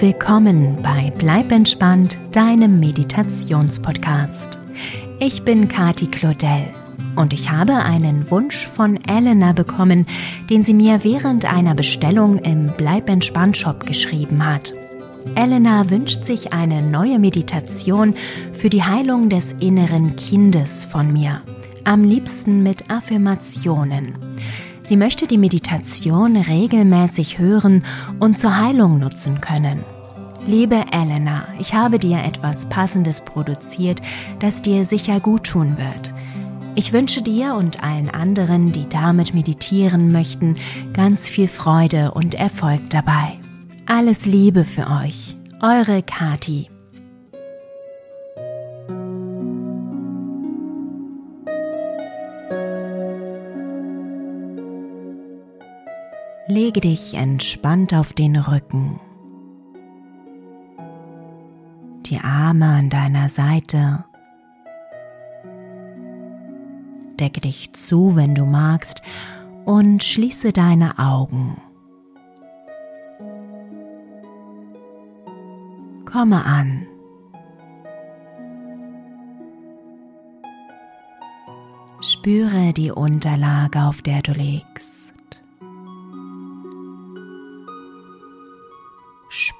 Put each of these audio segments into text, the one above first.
willkommen bei Bleib entspannt, deinem Meditationspodcast. Ich bin Kati Claudel und ich habe einen Wunsch von Elena bekommen, den sie mir während einer Bestellung im Bleib entspannt Shop geschrieben hat. Elena wünscht sich eine neue Meditation für die Heilung des inneren Kindes von mir, am liebsten mit Affirmationen. Sie möchte die Meditation regelmäßig hören und zur Heilung nutzen können. Liebe Elena, ich habe dir etwas Passendes produziert, das dir sicher gut tun wird. Ich wünsche dir und allen anderen, die damit meditieren möchten, ganz viel Freude und Erfolg dabei. Alles Liebe für euch, eure Kati. Lege dich entspannt auf den Rücken. Die Arme an deiner Seite. Decke dich zu, wenn du magst, und schließe deine Augen. Komme an. Spüre die Unterlage, auf der du legst.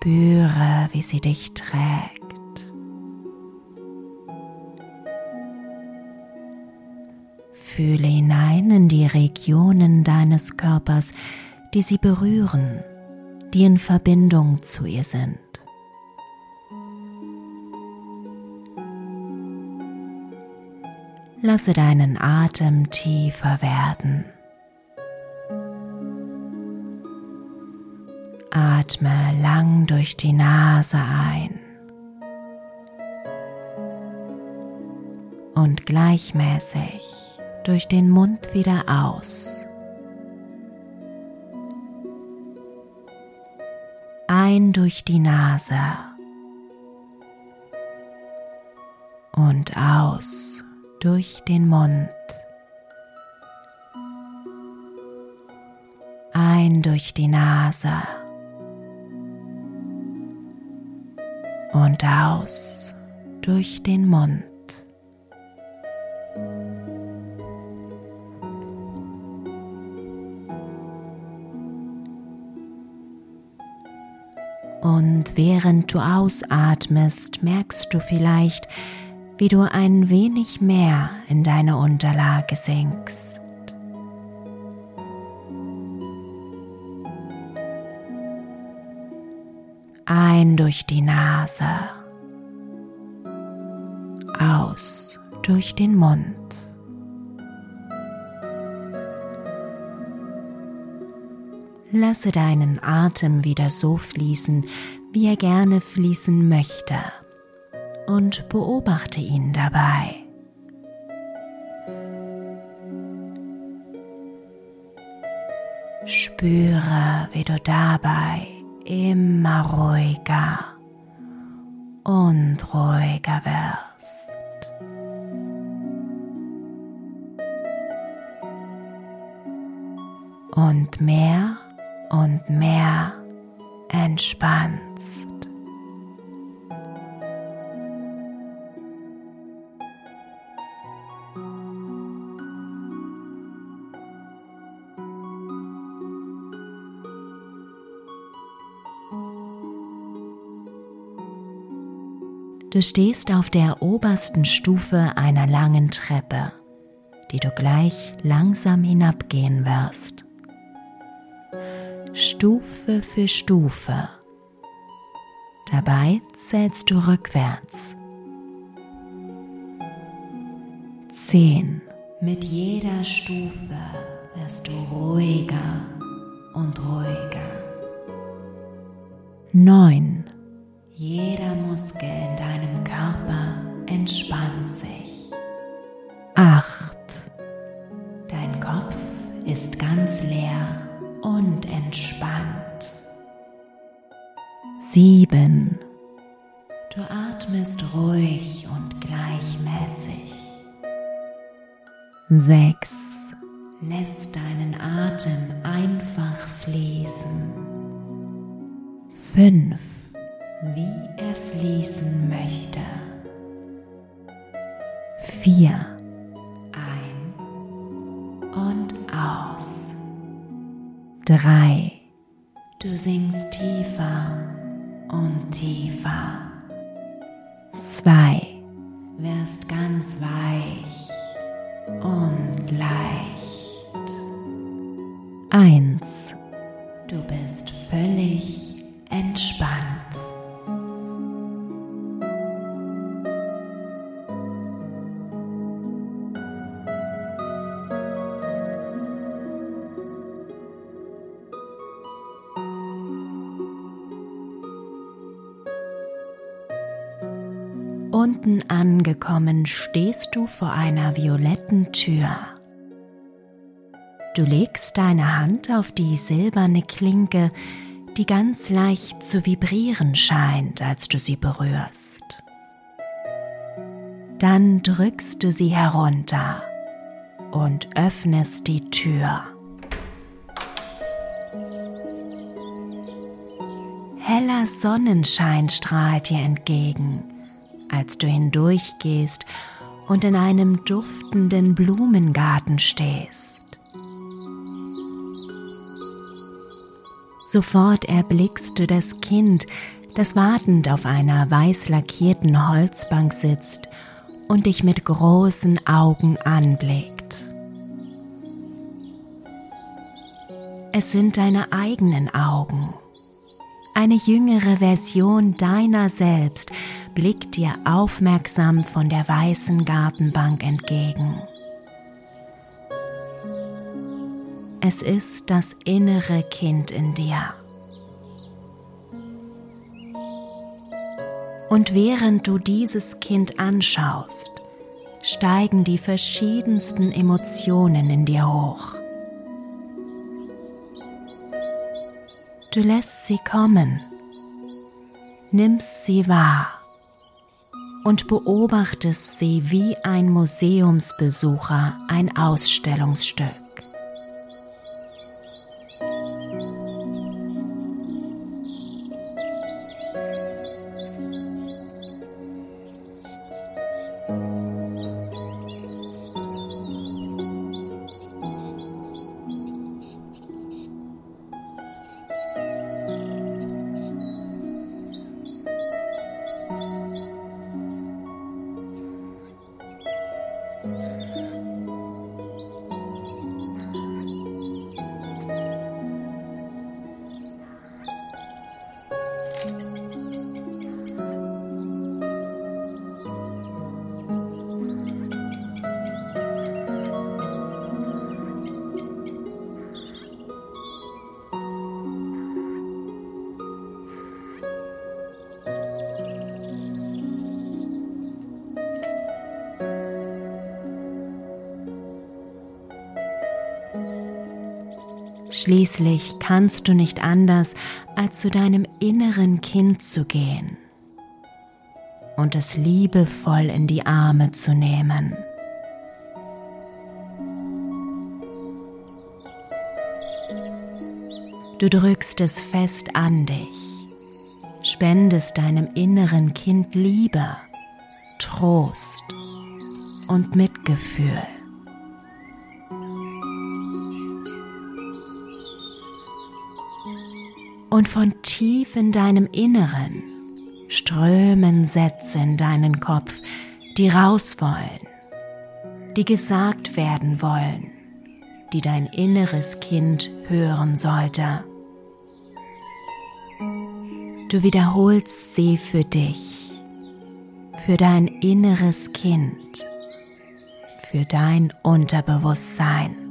Spüre, wie sie dich trägt. Fühle hinein in die Regionen deines Körpers, die sie berühren, die in Verbindung zu ihr sind. Lasse deinen Atem tiefer werden. Atme lang durch die Nase ein und gleichmäßig durch den Mund wieder aus. Ein durch die Nase und aus durch den Mund. Ein durch die Nase und aus durch den Mund. Und während du ausatmest, merkst du vielleicht, wie du ein wenig mehr in deine Unterlage sinkst. Ein durch die Nase, aus durch den Mund. Lasse deinen Atem wieder so fließen, wie er gerne fließen möchte und beobachte ihn dabei. Spüre, wie du dabei immer ruhiger und ruhiger wirst. Und mehr und mehr entspannst. Du stehst auf der obersten Stufe einer langen Treppe, die du gleich langsam hinabgehen wirst. Stufe für Stufe. Dabei zählst du rückwärts. Zehn. Mit jeder Stufe wirst du ruhiger und ruhiger. Neun. Jeder Muskel in deinem Körper entspannt sich. Acht. Dein Kopf ist ganz leer und entspannt. Sieben. Du atmest ruhig und gleichmäßig. Sechs. Lässt deinen Atem einfach fließen. Fünf wie er fließen möchte. Vier. Ein und aus. Drei. Du sinkst tiefer und tiefer. Zwei. Wirst ganz weich und leicht. Unten angekommen stehst du vor einer violetten Tür. Du legst deine Hand auf die silberne Klinke, die ganz leicht zu vibrieren scheint, als du sie berührst. Dann drückst du sie herunter und öffnest die Tür. Heller Sonnenschein strahlt dir entgegen als du hindurchgehst und in einem duftenden Blumengarten stehst. Sofort erblickst du das Kind, das wartend auf einer weiß lackierten Holzbank sitzt und dich mit großen Augen anblickt. Es sind deine eigenen Augen, eine jüngere Version deiner selbst, blickt dir aufmerksam von der weißen Gartenbank entgegen. Es ist das innere Kind in dir. Und während du dieses Kind anschaust, steigen die verschiedensten Emotionen in dir hoch. Du lässt sie kommen, nimmst sie wahr und beobachtest sie wie ein Museumsbesucher ein Ausstellungsstück. Schließlich kannst du nicht anders, als zu deinem inneren Kind zu gehen und es liebevoll in die Arme zu nehmen. Du drückst es fest an dich, spendest deinem inneren Kind Liebe, Trost und Mitgefühl. Und von tief in deinem Inneren strömen Sätze in deinen Kopf, die raus wollen, die gesagt werden wollen, die dein inneres Kind hören sollte. Du wiederholst sie für dich, für dein inneres Kind, für dein Unterbewusstsein.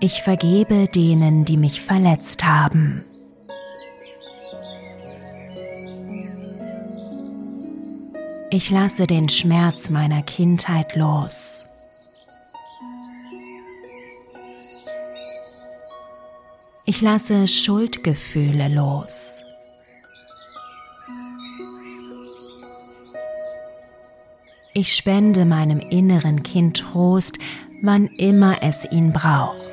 Ich vergebe denen, die mich verletzt haben. Ich lasse den Schmerz meiner Kindheit los. Ich lasse Schuldgefühle los. Ich spende meinem inneren Kind Trost, wann immer es ihn braucht.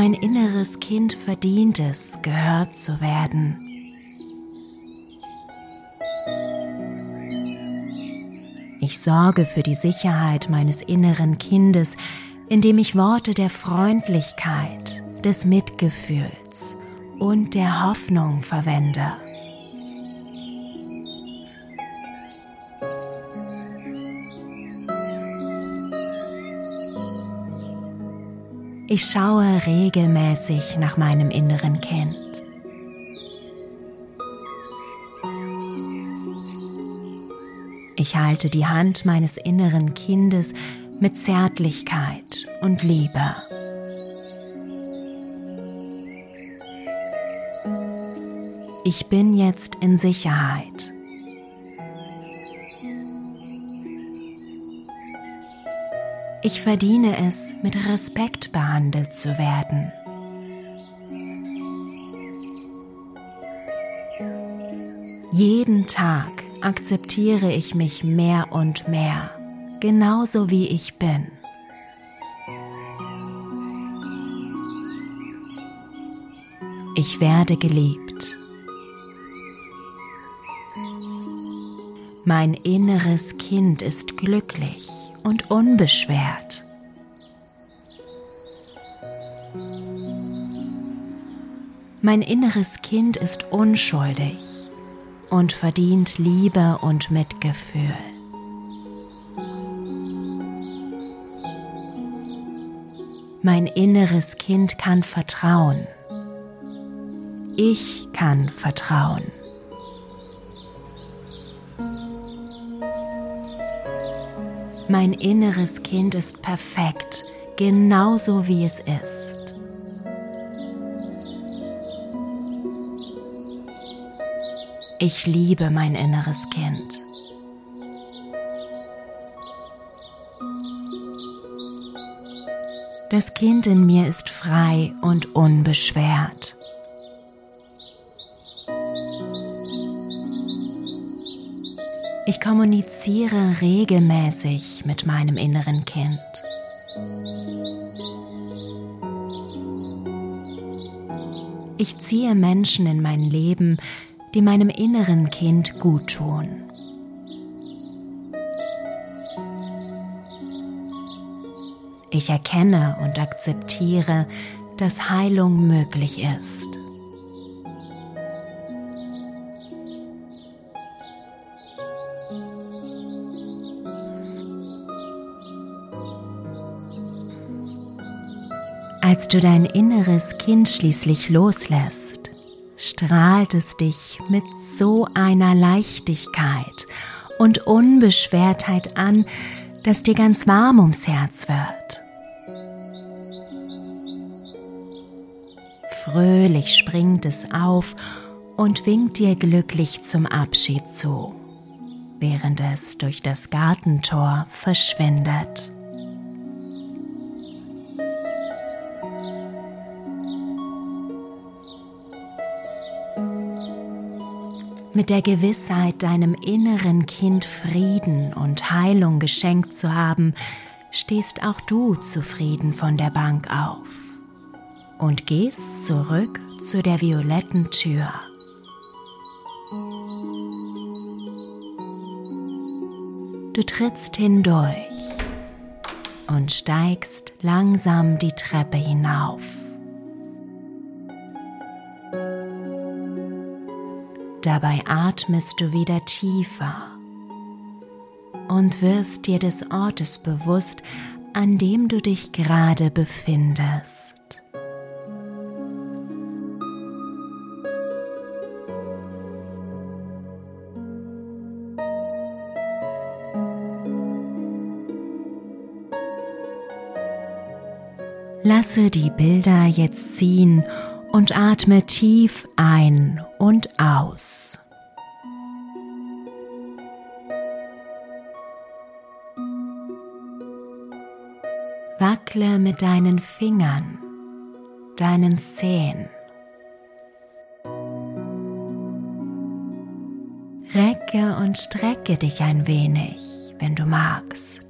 Mein inneres Kind verdient es, gehört zu werden. Ich sorge für die Sicherheit meines inneren Kindes, indem ich Worte der Freundlichkeit, des Mitgefühls und der Hoffnung verwende. Ich schaue regelmäßig nach meinem inneren Kind. Ich halte die Hand meines inneren Kindes mit Zärtlichkeit und Liebe. Ich bin jetzt in Sicherheit. Ich verdiene es, mit Respekt behandelt zu werden. Jeden Tag akzeptiere ich mich mehr und mehr, genauso wie ich bin. Ich werde geliebt. Mein inneres Kind ist glücklich und unbeschwert. Mein inneres Kind ist unschuldig und verdient Liebe und Mitgefühl. Mein inneres Kind kann vertrauen. Ich kann vertrauen. Mein inneres Kind ist perfekt, genauso wie es ist. Ich liebe mein inneres Kind. Das Kind in mir ist frei und unbeschwert. Ich kommuniziere regelmäßig mit meinem inneren Kind. Ich ziehe Menschen in mein Leben, die meinem inneren Kind gut tun. Ich erkenne und akzeptiere, dass Heilung möglich ist. Als du dein inneres Kind schließlich loslässt, strahlt es dich mit so einer Leichtigkeit und Unbeschwertheit an, dass dir ganz warm ums Herz wird. Fröhlich springt es auf und winkt dir glücklich zum Abschied zu, während es durch das Gartentor verschwindet. Mit der Gewissheit, deinem inneren Kind Frieden und Heilung geschenkt zu haben, stehst auch du zufrieden von der Bank auf und gehst zurück zu der violetten Tür. Du trittst hindurch und steigst langsam die Treppe hinauf. Dabei atmest du wieder tiefer und wirst dir des Ortes bewusst, an dem du dich gerade befindest. Lasse die Bilder jetzt ziehen und atme tief ein und aus. Wackle mit deinen Fingern, deinen Zehen. Recke und strecke dich ein wenig, wenn du magst.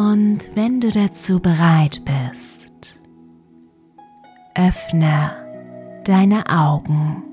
Und wenn du dazu bereit bist, öffne deine Augen.